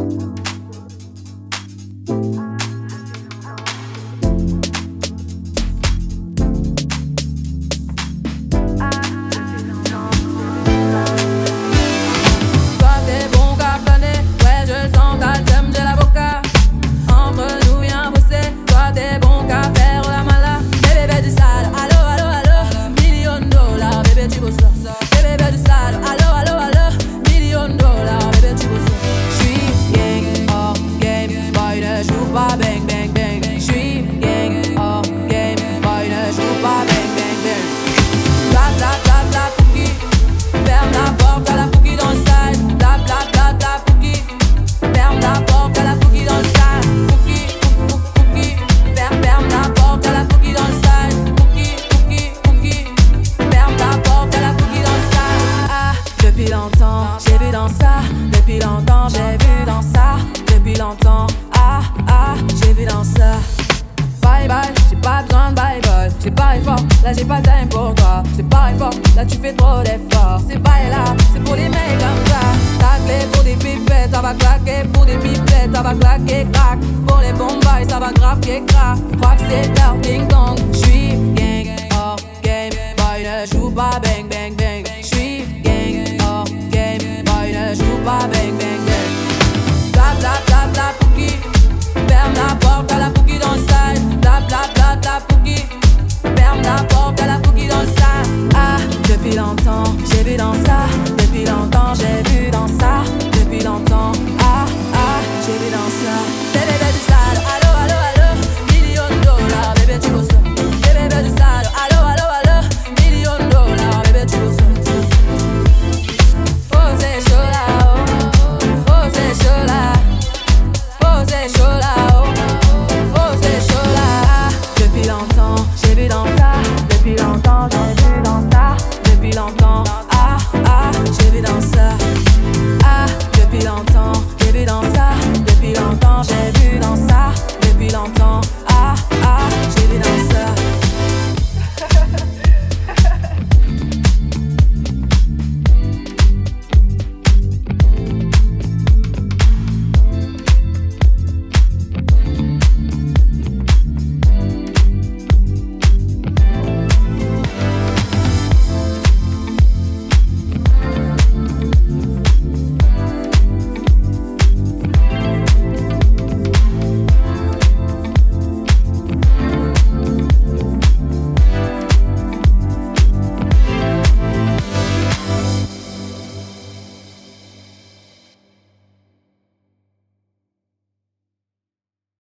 Bye. C'est pas fort, là j'ai pas de time pour toi. C'est pas fort, là tu fais trop d'efforts. C'est pas là, c'est pour les mecs comme ça. Taclé pour des pipettes, ça va claquer pour des pipettes, ça va claquer crack. Pour les bombes, ça va grave que crack. Crois que c'est leur ding dong. J'suis J'ai vu dans ça depuis longtemps, j'ai vu dans ça depuis longtemps. Ah ah, j'ai vu dans ça.